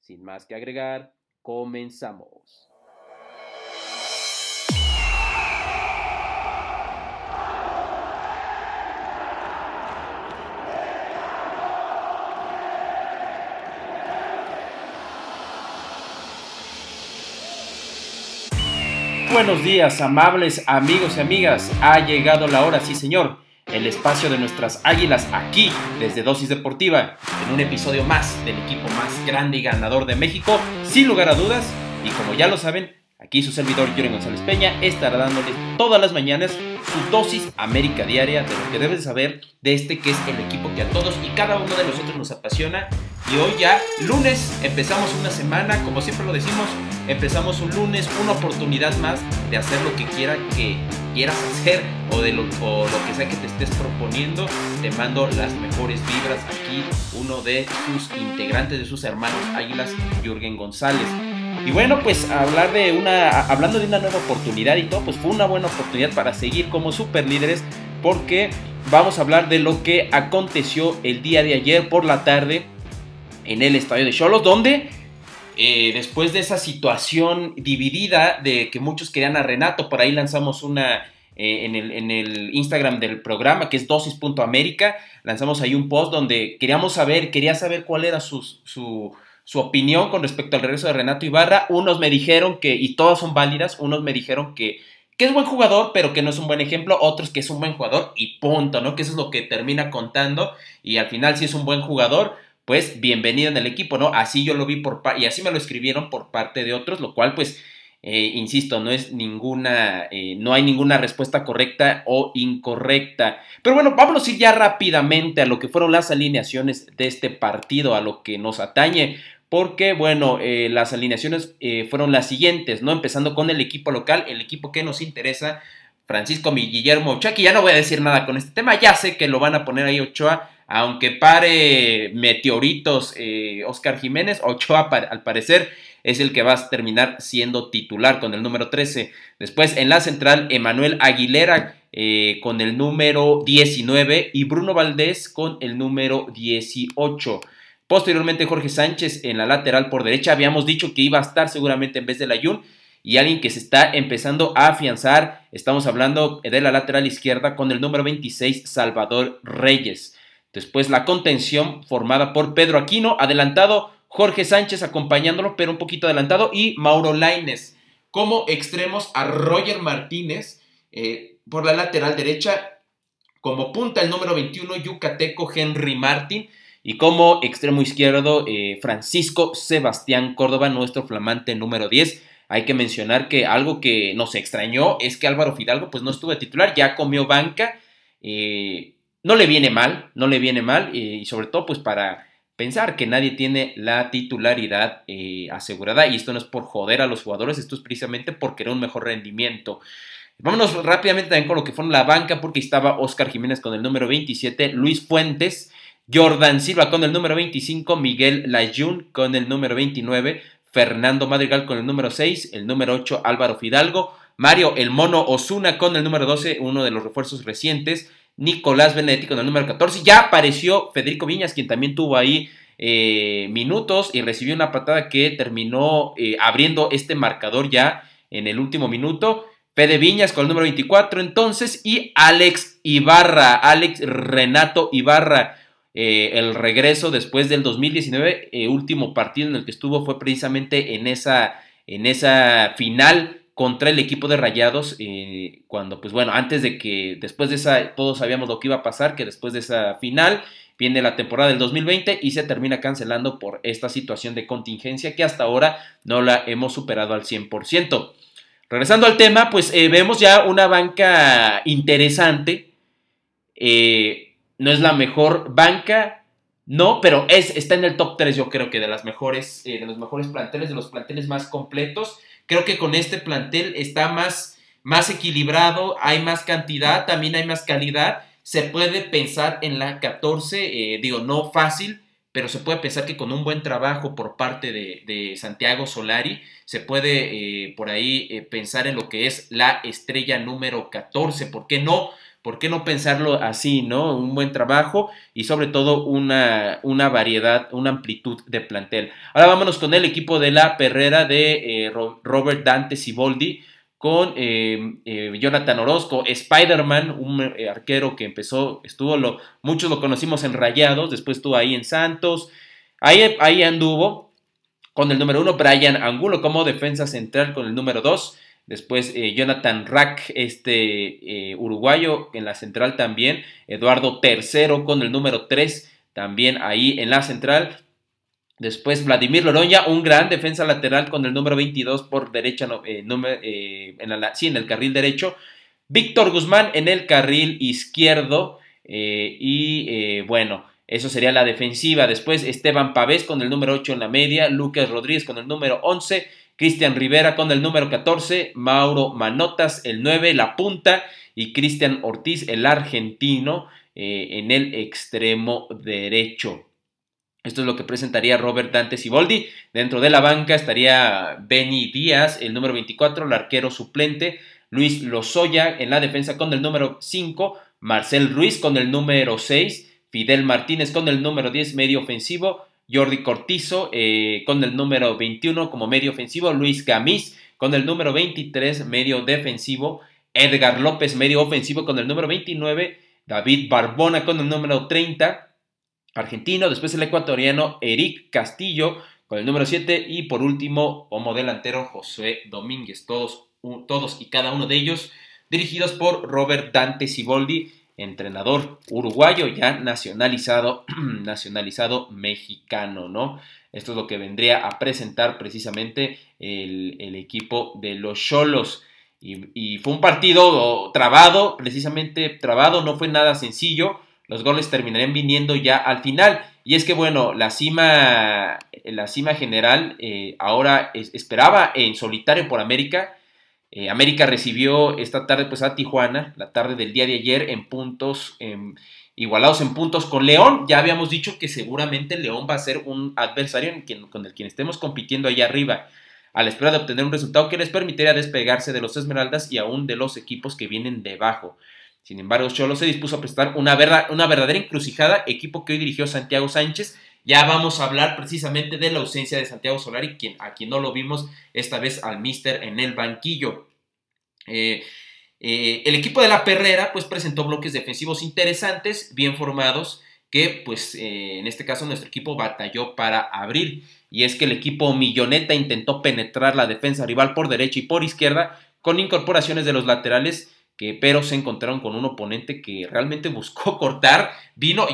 Sin más que agregar, comenzamos. Buenos días, amables amigos y amigas. Ha llegado la hora, sí señor el espacio de nuestras águilas aquí desde Dosis Deportiva, en un episodio más del equipo más grande y ganador de México, sin lugar a dudas. Y como ya lo saben, aquí su servidor Yuri González Peña estará dándoles todas las mañanas su dosis América Diaria de lo que deben saber de este que es el equipo que a todos y cada uno de nosotros nos apasiona. Y hoy ya, lunes, empezamos una semana, como siempre lo decimos, empezamos un lunes, una oportunidad más de hacer lo que quiera que quieras hacer o de lo, o lo que sea que te estés proponiendo. Te mando las mejores vibras aquí, uno de sus integrantes, de sus hermanos Águilas, Jürgen González. Y bueno, pues hablar de una, hablando de una nueva oportunidad y todo, pues fue una buena oportunidad para seguir como super líderes porque vamos a hablar de lo que aconteció el día de ayer por la tarde en el estadio de Cholos, donde eh, después de esa situación dividida de que muchos querían a Renato, por ahí lanzamos una eh, en, el, Instagram del programa que es dosis.américa, lanzamos ahí un post donde queríamos saber, quería saber cuál era su, su, su, opinión con respecto al regreso de Renato Ibarra. Unos me dijeron que, y todas son válidas, unos me dijeron que, que es buen jugador, pero que no es un buen ejemplo, otros que es un buen jugador y punto, ¿no? Que eso es lo que termina contando y al final si es un buen jugador pues bienvenido en el equipo, ¿no? Así yo lo vi por y así me lo escribieron por parte de otros, lo cual pues, eh, insisto, no es ninguna, eh, no hay ninguna respuesta correcta o incorrecta. Pero bueno, vámonos a ir ya rápidamente a lo que fueron las alineaciones de este partido, a lo que nos atañe. Porque, bueno, eh, las alineaciones fueron las siguientes, ¿no? Empezando con el equipo local, el equipo que nos interesa, Francisco Guillermo Ochoa, ya no voy a decir nada con este tema, ya sé que lo van a poner ahí Ochoa aunque pare meteoritos eh, Oscar Jiménez, Ochoa al parecer es el que va a terminar siendo titular con el número 13. Después en la central, Emanuel Aguilera eh, con el número 19 y Bruno Valdés con el número 18. Posteriormente Jorge Sánchez en la lateral por derecha. Habíamos dicho que iba a estar seguramente en vez de la Jun y alguien que se está empezando a afianzar. Estamos hablando de la lateral izquierda con el número 26 Salvador Reyes. Después la contención formada por Pedro Aquino, adelantado Jorge Sánchez acompañándolo, pero un poquito adelantado, y Mauro Laines. Como extremos a Roger Martínez eh, por la lateral derecha, como punta el número 21 yucateco Henry Martín, y como extremo izquierdo eh, Francisco Sebastián Córdoba, nuestro flamante número 10. Hay que mencionar que algo que nos extrañó es que Álvaro Fidalgo pues no estuvo de titular, ya comió banca. Eh, no le viene mal, no le viene mal y sobre todo pues para pensar que nadie tiene la titularidad eh, asegurada y esto no es por joder a los jugadores, esto es precisamente por querer un mejor rendimiento. Vámonos rápidamente también con lo que fue la banca porque estaba Oscar Jiménez con el número 27, Luis Fuentes, Jordan Silva con el número 25, Miguel Layun con el número 29, Fernando Madrigal con el número 6, el número 8 Álvaro Fidalgo, Mario El Mono Osuna con el número 12, uno de los refuerzos recientes, Nicolás Benedetti con el número 14. Ya apareció Federico Viñas, quien también tuvo ahí eh, minutos y recibió una patada que terminó eh, abriendo este marcador ya en el último minuto. Fede Viñas con el número 24 entonces y Alex Ibarra, Alex Renato Ibarra. Eh, el regreso después del 2019, último partido en el que estuvo fue precisamente en esa, en esa final contra el equipo de Rayados, eh, cuando, pues bueno, antes de que, después de esa, todos sabíamos lo que iba a pasar, que después de esa final viene la temporada del 2020 y se termina cancelando por esta situación de contingencia que hasta ahora no la hemos superado al 100%. Regresando al tema, pues eh, vemos ya una banca interesante. Eh, no es la mejor banca No, pero es, está en el top 3, yo creo que de las mejores, eh, de los mejores planteles, de los planteles más completos. Creo que con este plantel está más, más equilibrado, hay más cantidad, también hay más calidad. Se puede pensar en la 14, eh, digo, no fácil, pero se puede pensar que con un buen trabajo por parte de, Santiago Solari, se puede eh, por ahí pensar en lo que es la estrella número 14. ¿Por qué no? ¿Por qué no pensarlo así, no? Un buen trabajo y sobre todo una, una variedad, una amplitud de plantel. Ahora vámonos con el equipo de la perrera de eh, Robert Dante Siboldi con eh, eh, Jonathan Orozco, Spider-Man, un arquero que empezó, estuvo, lo, muchos lo conocimos en Rayados, después estuvo ahí en Santos, ahí, ahí anduvo con el número uno, Brian Angulo como defensa central con el número dos, Después eh, Jonathan Rack, este eh, uruguayo en la central también. Eduardo III con el número 3 también ahí en la central. Después Vladimir Loroña, un gran defensa lateral con el número 22 por derecha, eh, en, la, sí, en el carril derecho. Víctor Guzmán en el carril izquierdo. y bueno, eso sería la defensiva. Después Esteban Pavés con el número 8 en la media. Lucas Rodríguez con el número 11. Cristian Rivera con el número 14, Mauro Manotas el 9, la punta y Cristian Ortiz el argentino eh, en el extremo derecho. Esto es lo que presentaría Robert Dante Siboldi. Dentro de la banca estaría Benny Díaz, el número 24, el arquero suplente. Luis Lozoya en la defensa con el número 5. Marcel Ruiz con el número 6. Fidel Martínez con el número 10, medio ofensivo. Jordi Cortizo eh, con el número 21 como medio ofensivo, Luis Gamis con el número 23 medio defensivo, Edgar López medio ofensivo con el número 29, David Barbona con el número 30, argentino, después el ecuatoriano Eric Castillo con el número 7 y por último como delantero José Domínguez, todos, todos y cada uno de ellos dirigidos por Robert Dante Siboldi entrenador uruguayo ya nacionalizado, nacionalizado mexicano, ¿no? Esto es lo que vendría a presentar precisamente el, equipo de los Cholos. Y, fue un partido trabado, precisamente trabado, no fue nada sencillo. Los goles terminarían viniendo ya al final. Y es que, bueno, la cima, la cima general eh, ahora esperaba en solitario por América eh, América recibió esta tarde pues a Tijuana, la tarde del día de ayer, en puntos, igualados en puntos con León. Ya habíamos dicho que seguramente León va a ser un adversario con el quien estemos compitiendo allá arriba, a la espera de obtener un resultado que les permitiría despegarse de los Esmeraldas y aún de los equipos que vienen debajo. Sin embargo, Cholo se dispuso a prestar una, una verdadera encrucijada, equipo que hoy dirigió Santiago Sánchez, ya vamos a hablar precisamente de la ausencia de Santiago Solari, quien, a quien no lo vimos esta vez al Mister en el banquillo. Eh, eh, el equipo de la Perrera pues presentó bloques defensivos interesantes, bien formados, que pues eh, en este caso nuestro equipo batalló para abrir. Y es que el equipo Milloneta intentó penetrar la defensa rival por derecha y por izquierda con incorporaciones de los laterales que pero se encontraron con un oponente que realmente buscó cortar, vino,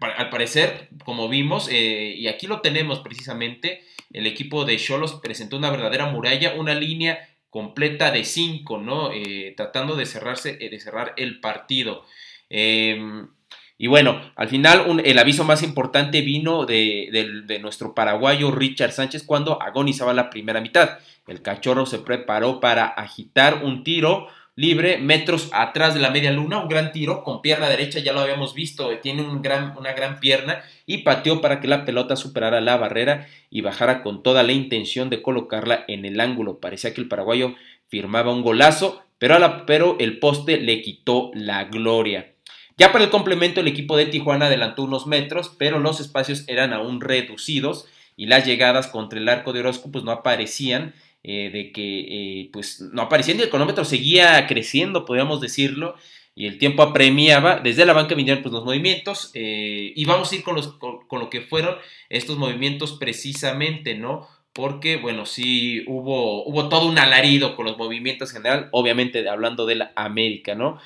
al parecer, como vimos, eh, y aquí lo tenemos precisamente, el equipo de Cholos presentó una verdadera muralla, una línea completa de 5, ¿no? Eh, tratando de, cerrarse, eh, de cerrar el partido. Em, y bueno, al final el aviso más importante vino de, de, nuestro paraguayo Richard Sánchez cuando agonizaba la primera mitad. El cachorro se preparó para agitar un tiro libre, metros atrás de la media luna, un gran tiro con pierna derecha, ya lo habíamos visto, tiene un gran, una gran pierna y pateó para que la pelota superara la barrera y bajara con toda la intención de colocarla en el ángulo. Parecía que el paraguayo firmaba un golazo, pero, la, pero el poste le quitó la gloria. Ya para el complemento el equipo de Tijuana adelantó unos metros, pero los espacios eran aún reducidos y las llegadas contra el arco de Orozco pues no aparecían eh, de que eh, pues no aparecía y el cronómetro seguía creciendo, podríamos decirlo, y el tiempo apremiaba. Desde la banca vinieron pues, los movimientos eh, y vamos a ir con, los, con, lo que fueron estos movimientos precisamente, ¿no? Porque, bueno, sí hubo, hubo todo un alarido con los movimientos en general, obviamente hablando de la América, ¿no?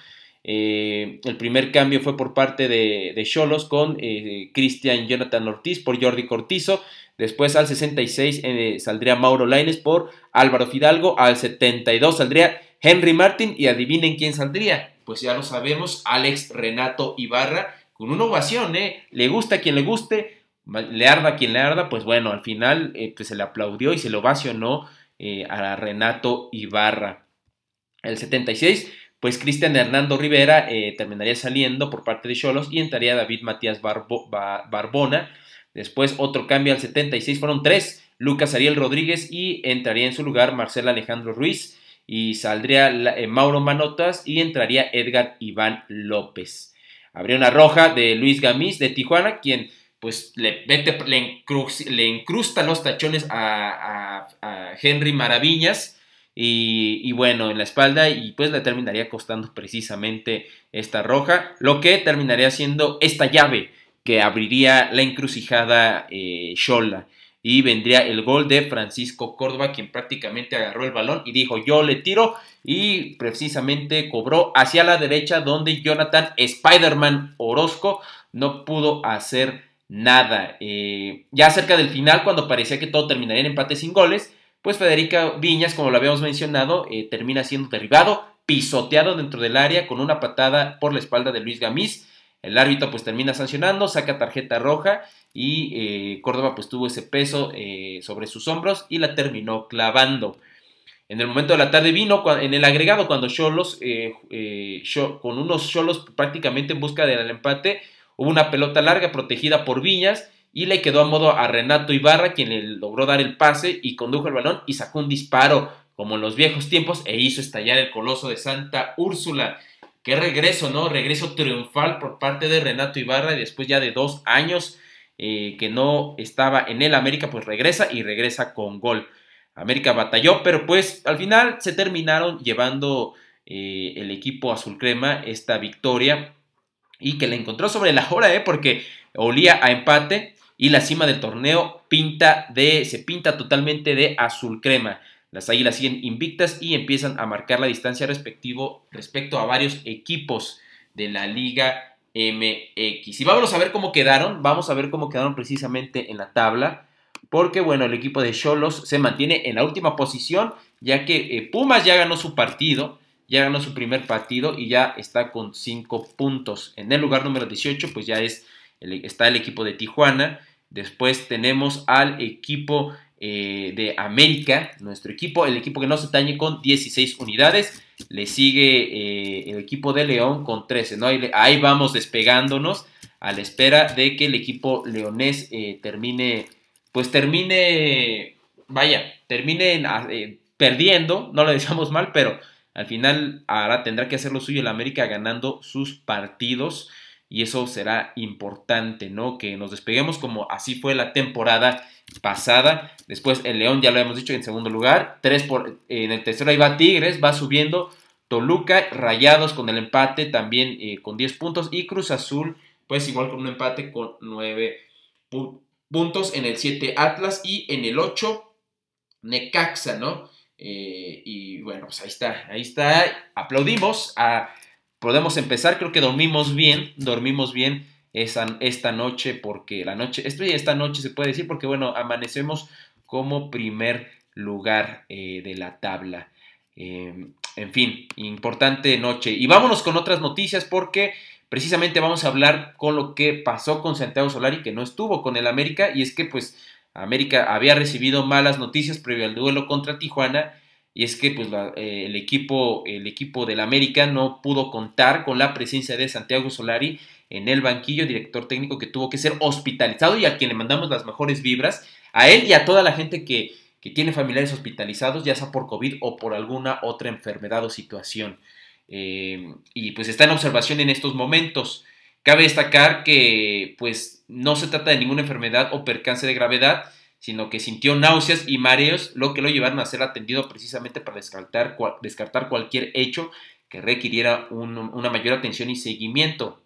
El primer cambio fue por parte de Cholos con Cristian Jonathan Ortiz por Jordi Cortizo. Después al 66 eh, saldría Mauro Laines por Álvaro Fidalgo. Al 72 saldría Henry Martin. Y adivinen quién saldría. Pues ya lo sabemos, Alex Renato Ibarra, con una ovación, ¿eh? Le gusta a quien le guste, le arda a quien le arda, pues bueno, al final eh, pues se le aplaudió y se le ovacionó eh, a Renato Ibarra. El 76, pues Cristian Hernando Rivera eh, terminaría saliendo por parte de Cholos y entraría David Matías Barbona. Después otro cambio al 76, fueron tres, Lucas Ariel Rodríguez y entraría en su lugar Marcelo Alejandro Ruiz y saldría Mauro Manotas y entraría Edgar Iván López. Habría una roja de Luis Gamis de Tijuana, quien pues le, le, los tachones a, Henry Maravillas. Y, bueno, en la espalda y pues le terminaría costando precisamente esta roja, lo que terminaría siendo esta llave que abriría la encrucijada eh, Shola y vendría el gol de Francisco Córdoba, quien prácticamente agarró el balón y dijo yo le tiro y precisamente cobró hacia la derecha donde Jonathan Spider-Man Orozco no pudo hacer nada. Eh, ya cerca del final, cuando parecía que todo terminaría en empate sin goles, pues Federica Viñas, como lo habíamos mencionado, eh, termina siendo derribado, pisoteado dentro del área con una patada por la espalda de Luis Gamiz. El árbitro pues termina sancionando, saca tarjeta roja y eh, Córdoba pues tuvo ese peso sobre sus hombros y la terminó clavando. En el momento de la tarde vino en el agregado cuando Cholos, con unos Cholos prácticamente en busca del empate, Hubo una pelota larga protegida por Viñas y le quedó a modo a Renato Ibarra, quien le logró dar el pase y condujo el balón y sacó un disparo, como en los viejos tiempos, e hizo estallar el coloso de Santa Úrsula. Qué regreso, ¿no? Regreso triunfal por parte de Renato Ibarra, y después ya de dos años eh, que no estaba en el América, pues regresa y regresa con gol. América batalló, pero pues al final se terminaron llevando eh, el equipo azul crema esta victoria y que la encontró sobre la hora, ¿eh? porque olía a empate y la cima del torneo pinta de, se pinta totalmente de azul crema. Las Águilas siguen invictas y empiezan a marcar la distancia respectivo, respecto a varios equipos de la Liga MX. Y vamos a ver cómo quedaron, vamos a ver cómo quedaron precisamente en la tabla, porque bueno, el equipo de Cholos se mantiene en la última posición, ya que eh, Pumas ya ganó su partido, ya ganó su primer partido y ya está con 5 puntos. En el lugar número 18, pues ya es está el equipo de Tijuana. Después tenemos al equipo eh, de América, nuestro equipo, el equipo que no se tañe con 16 unidades. Le sigue eh, el equipo de León con 13. ¿no? Ahí, vamos despegándonos a la espera de que el equipo leonés eh, termine, pues termine, vaya, termine perdiendo, no lo decíamos mal, pero al final ahora tendrá que hacer lo suyo el América ganando sus partidos y eso será importante, ¿no? Que nos despeguemos como así fue la temporada pasada. Después el León ya lo hemos dicho en segundo lugar, tres por, en el tercero ahí va Tigres, va subiendo Toluca, Rayados con el empate también eh, con 10 puntos y Cruz Azul pues igual con un empate con 9 puntos en el 7 Atlas y en el 8 Necaxa, ¿no? Eh, y bueno, pues ahí está, ahí está. Aplaudimos. A, podemos empezar, creo que dormimos bien, dormimos bien esta noche, porque la noche, esto esta noche se puede decir, porque bueno, amanecemos como primer lugar eh, de la tabla. Em, en fin, importante noche. Y vámonos con otras noticias porque precisamente vamos a hablar con lo que pasó con Santiago Solari, que no estuvo con el América, y es que pues América había recibido malas noticias previo al duelo contra Tijuana y es que pues, eh, el, equipo, el equipo del América no pudo contar con la presencia de Santiago Solari en el banquillo, director técnico que tuvo que ser hospitalizado y a quien le mandamos las mejores vibras, a él y a toda la gente que, tiene familiares hospitalizados, ya sea por COVID o por alguna otra enfermedad o situación. Eh, y pues está en observación en estos momentos. Cabe destacar que pues no se trata de ninguna enfermedad o percance de gravedad, sino que sintió náuseas y mareos, lo que lo llevaron a ser atendido precisamente para descartar, descartar cualquier hecho que requiriera una mayor atención y seguimiento.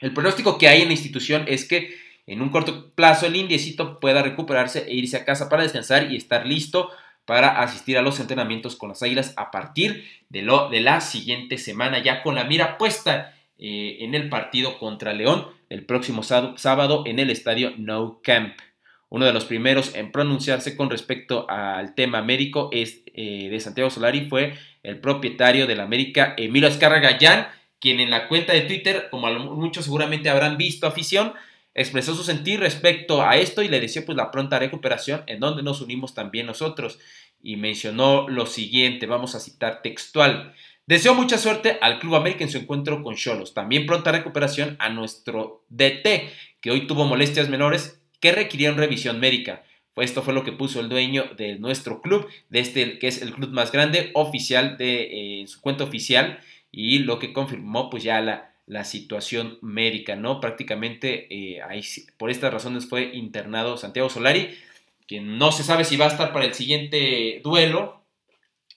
El pronóstico que hay en la institución es que en un corto plazo el indiecito pueda recuperarse e irse a casa para descansar y estar listo para asistir a los entrenamientos con las águilas a partir de, lo, de la siguiente semana, ya con la mira puesta eh, en el partido contra León el próximo sábado en el estadio No Camp. Uno de los primeros en pronunciarse con respecto al tema médico es, eh, de Santiago Solari fue el propietario del América, Emilio Azcárraga Gallán, quien en la cuenta de Twitter, como muchos seguramente habrán visto afición, expresó su sentir respecto a esto y le deseó pues la pronta recuperación en donde nos unimos también nosotros y mencionó lo siguiente, vamos a citar textual. Deseo mucha suerte al Club América en su encuentro con Cholos. También pronta recuperación a nuestro DT, que hoy tuvo molestias menores que requirieron revisión médica. Esto fue lo que puso el dueño de nuestro club, de este que es el club más grande oficial de eh, su cuenta oficial y lo que confirmó pues ya la, la situación médica, ¿no? Prácticamente eh, ahí, por estas razones fue internado Santiago Solari, quien no se sabe si va a estar para el siguiente duelo,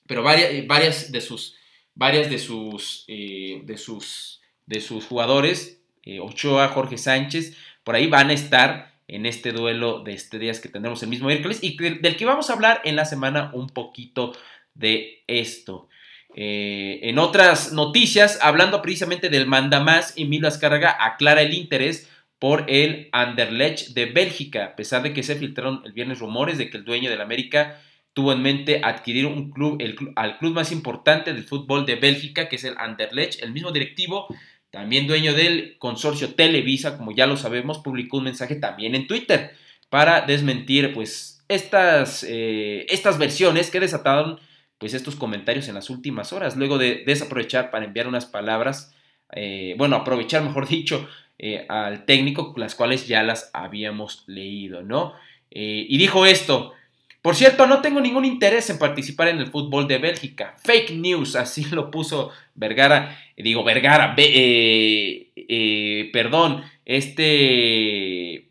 pero varias, varias de sus varias de sus eh, de sus de sus jugadores, Ochoa, Jorge Sánchez, por ahí van a estar en este duelo de este días que tendremos el mismo miércoles y del que vamos a hablar en la semana un poquito de esto. Eh, en otras noticias, hablando precisamente del mandamás, Emilio Azcárraga aclara el interés por el Anderlecht de Bélgica, a pesar de que se filtraron el viernes rumores de que el dueño del América tuvo en mente adquirir un club, al club más importante del fútbol de Bélgica, que es el Anderlecht. El mismo directivo también dueño del consorcio Televisa, como ya lo sabemos, publicó un mensaje también en Twitter para desmentir pues estas, eh, estas versiones que desataron pues estos comentarios en las últimas horas, luego de desaprovechar para enviar unas palabras, eh, bueno, aprovechar mejor dicho, eh, al técnico, las cuales ya las habíamos leído, ¿no? y dijo esto, por cierto, no tengo ningún interés en participar en el fútbol de Bélgica. Fake news, así lo puso Vergara. Digo, Vergara, eh, eh, perdón, este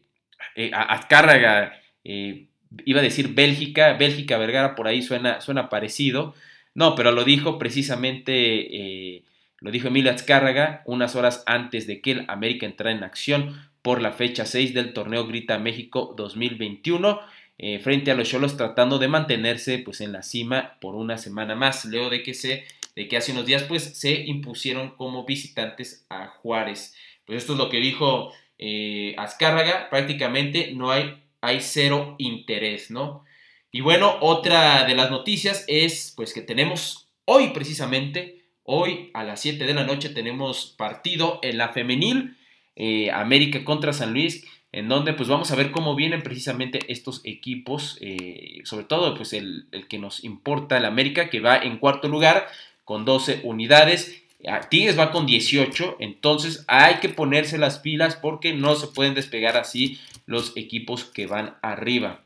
eh, Azcárraga, iba a decir Bélgica, Bélgica, Vergara, por ahí suena, suena parecido. No, pero lo dijo precisamente, lo dijo Emilio Azcárraga unas horas antes de que el América entrara en acción por la fecha 6 del torneo Grita México 2021. Eh, frente a los Cholos tratando de mantenerse pues en la cima por una semana más. Leo de que se de que hace unos días pues se impusieron como visitantes a Juárez. Pues esto es lo que dijo eh, Azcárraga, prácticamente no hay, hay cero interés, ¿no? Y bueno, otra de las noticias es pues que tenemos hoy precisamente, hoy a las 7 de la noche tenemos partido en la femenil, eh, América contra San Luis en donde pues vamos a ver cómo vienen precisamente estos equipos, eh, sobre todo pues el, que nos importa, el América, que va en cuarto lugar con 12 unidades, Tigres va con 18, entonces hay que ponerse las pilas porque no se pueden despegar así los equipos que van arriba.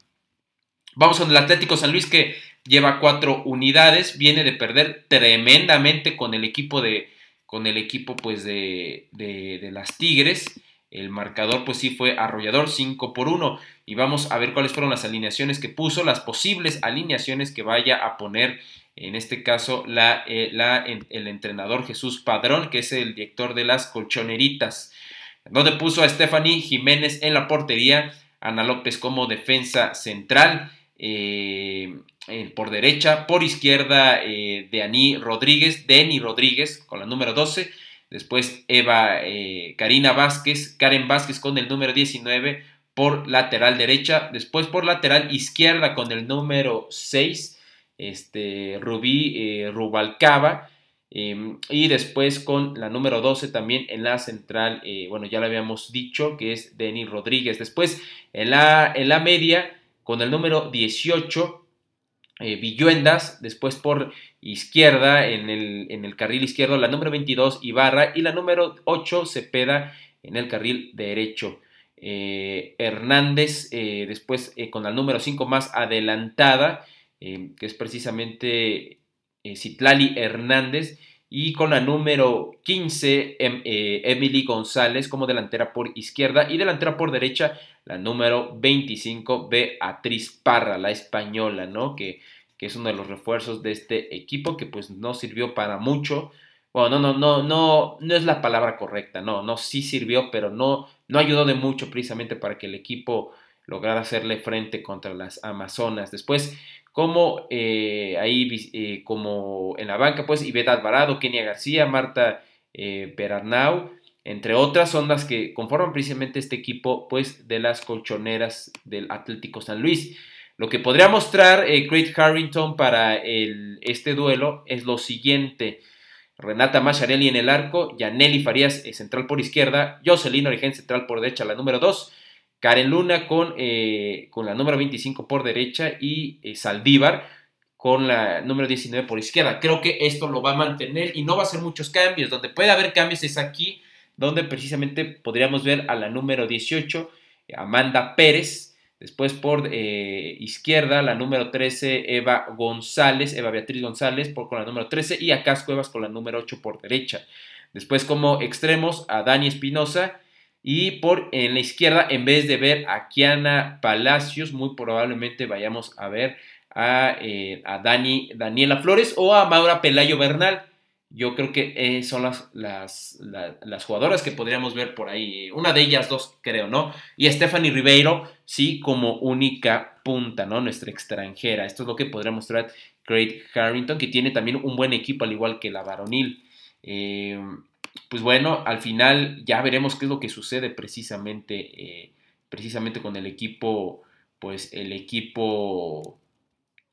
Vamos con el Atlético San Luis que lleva 4 unidades, viene de perder tremendamente con el equipo de, con el equipo pues de, de, de las Tigres. El marcador pues sí fue arrollador 5 por 1 y vamos a ver cuáles fueron las alineaciones que puso, las posibles alineaciones que vaya a poner en este caso eh, el entrenador Jesús Padrón, que es el director de las colchoneritas, donde puso a Stephanie Jiménez en la portería, Ana López como defensa central, eh, por derecha, por izquierda eh, Rodríguez, Deni Rodríguez con la número 12, Después Eva eh, Karina Vázquez, Karen Vázquez con el número 19 por lateral derecha. Después por lateral izquierda con el número 6, este, Rubí eh, Rubalcaba. Em, y después con la número 12 también en la central, eh, bueno, ya lo habíamos dicho, que es Denis Rodríguez. Después en la, en la media con el número 18, eh, Villuendas, después por izquierda, en el, en el, carril izquierdo, la número 22, Ibarra, y la número 8, Cepeda, en el carril derecho. Eh, Hernández, eh, después con la número 5 más adelantada, que es precisamente Citlali Hernández, y con la número 15, em, Emily González como delantera por izquierda, y delantera por derecha, la número 25, Beatriz Parra, la española, ¿no? Que, que, es uno de los refuerzos de este equipo que pues no sirvió para mucho. Bueno, no, no, no, no, no es la palabra correcta, no, no, sí sirvió, pero no, no ayudó de mucho precisamente para que el equipo lograra hacerle frente contra las Amazonas. Después, como eh, ahí, eh, como en la banca, pues Ivette Alvarado, Kenia García, Marta eh, Perarnau, entre otras son las que conforman precisamente este equipo pues de las colchoneras del Atlético San Luis. Lo que podría mostrar eh, Craig Harrington para este duelo es lo siguiente. Renata Macharelli en el arco, Yaneli Farías eh, central por izquierda, Jocelyn Origen central por derecha, la número 2, Karen Luna con, eh, con la número 25 por derecha y eh, Saldívar con la número 19 por izquierda. Creo que esto lo va a mantener y no va a ser muchos cambios. Donde puede haber cambios es aquí, donde precisamente podríamos ver a la número 18, Amanda Pérez, Después por eh, izquierda, la número 13, Eva González, Eva Beatriz González por, con la número 13 y a Casco Evas con la número 8 por derecha. Después como extremos a Dani Espinosa y por en la izquierda, en vez de ver a Kiana Palacios, muy probablemente vayamos a ver a, eh, a Dani, Daniela Flores o a Maura Pelayo Bernal. Yo creo que eh, son las, las, las, jugadoras que podríamos ver por ahí. Una de ellas dos, creo, ¿no? Y Stephanie Ribeiro, sí, como única punta, ¿no? Nuestra extranjera. Esto es lo que podría mostrar Craig Harrington, que tiene también un buen equipo, al igual que la varonil. Eh, pues bueno, al final ya veremos qué es lo que sucede precisamente, eh, precisamente con el equipo, pues el equipo,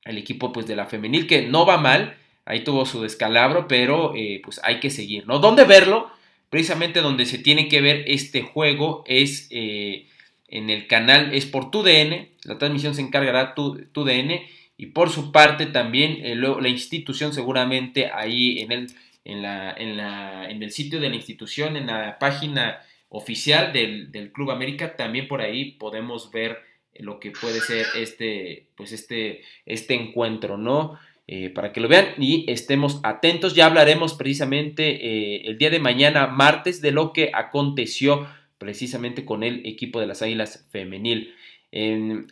el equipo pues de la femenil, que no va mal ahí tuvo su descalabro, pero eh, pues hay que seguir, ¿no? ¿Dónde verlo? Precisamente donde se tiene que ver este juego es eh, en el canal, es por TUDN, la transmisión se encargará TUDN y por su parte también la institución seguramente ahí en el, en, la, en, la, en el sitio de la institución, en la página oficial del, del Club América, también por ahí podemos ver lo que puede ser este, pues este, este encuentro, ¿no? Eh, para que lo vean y estemos atentos. Ya hablaremos precisamente eh, el día de mañana, martes, de lo que aconteció precisamente con el equipo de las Águilas Femenil.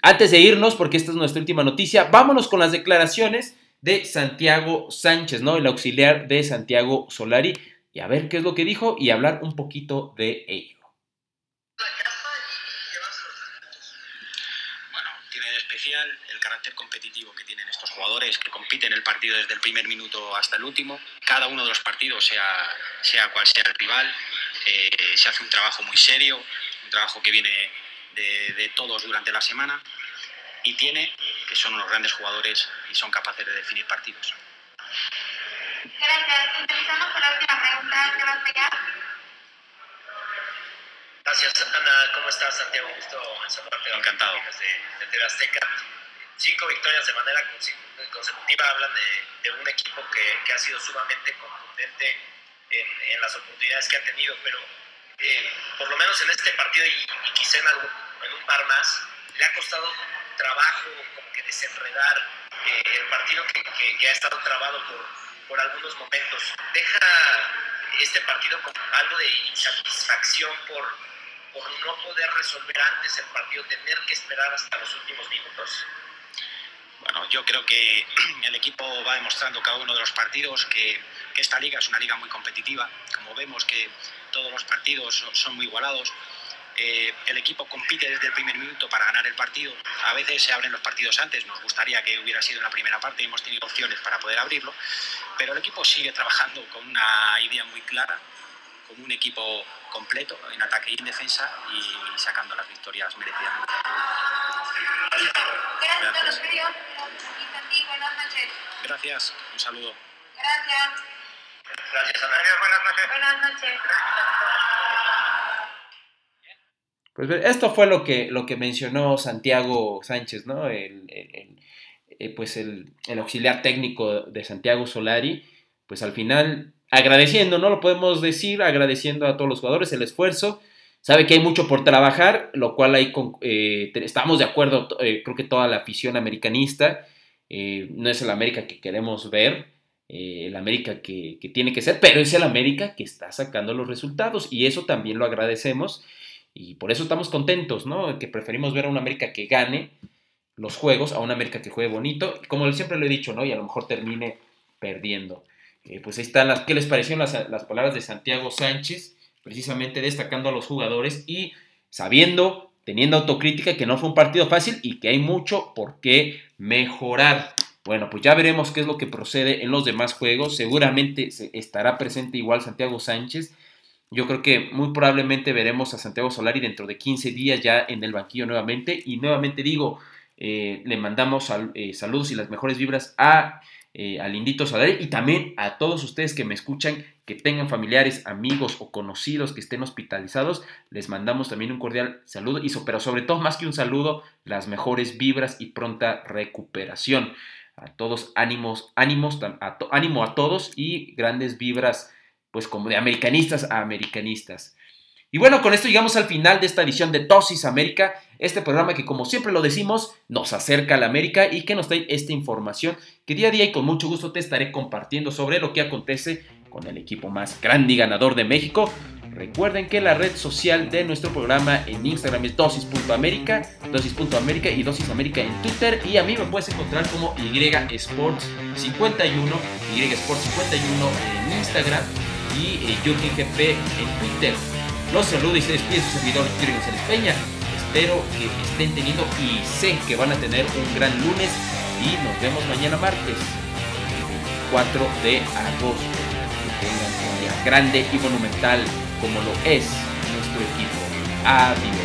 antes de irnos, porque esta es nuestra última noticia, vámonos con las declaraciones de Santiago Sánchez, ¿no? El auxiliar de Santiago Solari, y a ver qué es lo que dijo y hablar un poquito de ello. el carácter competitivo que tienen estos jugadores que compiten el partido desde el primer minuto hasta el último. Cada uno de los partidos, sea, sea cual sea el rival, eh, se hace un trabajo muy serio, un trabajo que viene de, todos durante la semana y tiene que son unos grandes jugadores y son capaces de definir partidos. Gracias. Empezamos con la última pregunta. Gracias, Ana. ¿Cómo estás, Santiago? Gusto saludarte. Encantado. De, de Azteca. Cinco victorias de manera consecutiva hablan de, un equipo que, ha sido sumamente contundente en, las oportunidades que ha tenido, pero eh, por lo menos en este partido y, quizá en, un par más, le ha costado trabajo como que desenredar eh, el partido que, ha estado trabado por, por algunos momentos. Deja este partido como algo de insatisfacción por por no poder resolver antes el partido, tener que esperar hasta los últimos minutos? Bueno, yo creo que el equipo va demostrando cada uno de los partidos que, que, esta liga es una liga muy competitiva. Como vemos que todos los partidos son muy igualados, eh, el equipo compite desde el primer minuto para ganar el partido. A veces se abren los partidos antes, nos gustaría que hubiera sido en la primera parte y hemos tenido opciones para poder abrirlo, pero el equipo sigue trabajando con una idea muy clara, como un equipo completo en ataque y en defensa y sacando las victorias merecidamente. Gracias. Gracias, un saludo. Gracias. Gracias. Buenas noches. Buenas noches. Pues esto fue lo que, lo que mencionó Santiago Sánchez, ¿no? El, eh, pues el, el auxiliar técnico de Santiago Solari, pues al final agradeciendo, ¿no? Lo podemos decir, agradeciendo a todos los jugadores el esfuerzo. Sabe que hay mucho por trabajar, lo cual ahí eh, estamos de acuerdo, eh, creo que toda la afición americanista. Eh, no es el América que queremos ver, el América que, que, tiene que ser, pero es el América que está sacando los resultados y eso también lo agradecemos y por eso estamos contentos, ¿no? Que preferimos ver a un América que gane los juegos a un América que juegue bonito, como siempre lo he dicho, ¿no? Y a lo mejor termine perdiendo. Eh, pues ahí están las, ¿qué les parecieron las, palabras de Santiago Sánchez? Precisamente destacando a los jugadores y sabiendo, teniendo autocrítica que no fue un partido fácil y que hay mucho por qué mejorar. Bueno, pues ya veremos qué es lo que procede en los demás juegos. Seguramente estará presente igual Santiago Sánchez. Yo creo que muy probablemente veremos a Santiago Solari dentro de 15 días ya en el banquillo nuevamente. Y nuevamente digo, Eh, le mandamos eh, saludos y las mejores vibras a, eh, a Lindito Sadari y también a todos ustedes que me escuchan, que tengan familiares, amigos o conocidos que estén hospitalizados. Les mandamos también un cordial saludo, y pero sobre todo, más que un saludo, las mejores vibras y pronta recuperación. A todos, ánimos, ánimos, ánimo a todos y grandes vibras, pues como de americanistas a americanistas. Y bueno, con esto llegamos al final de esta edición de Dosis América, este programa que como siempre lo decimos, nos acerca a la América y que nos trae esta información que día a día y con mucho gusto te estaré compartiendo sobre lo que acontece con el equipo más grande y ganador de México. Recuerden que la red social de nuestro programa en Instagram es dosis.américa, dosis.américa y dosis américa en Twitter. Y a mí me puedes encontrar como Y Sports 51, Y Sports 51 en Instagram y eh, GP en Twitter. Los saludo y se despide su servidor Jürgen González Peña. Espero que estén teniendo y sé que van a tener un gran lunes y nos vemos mañana martes 4 de agosto. Que tengan un día grande y monumental como lo es nuestro equipo. Adiós.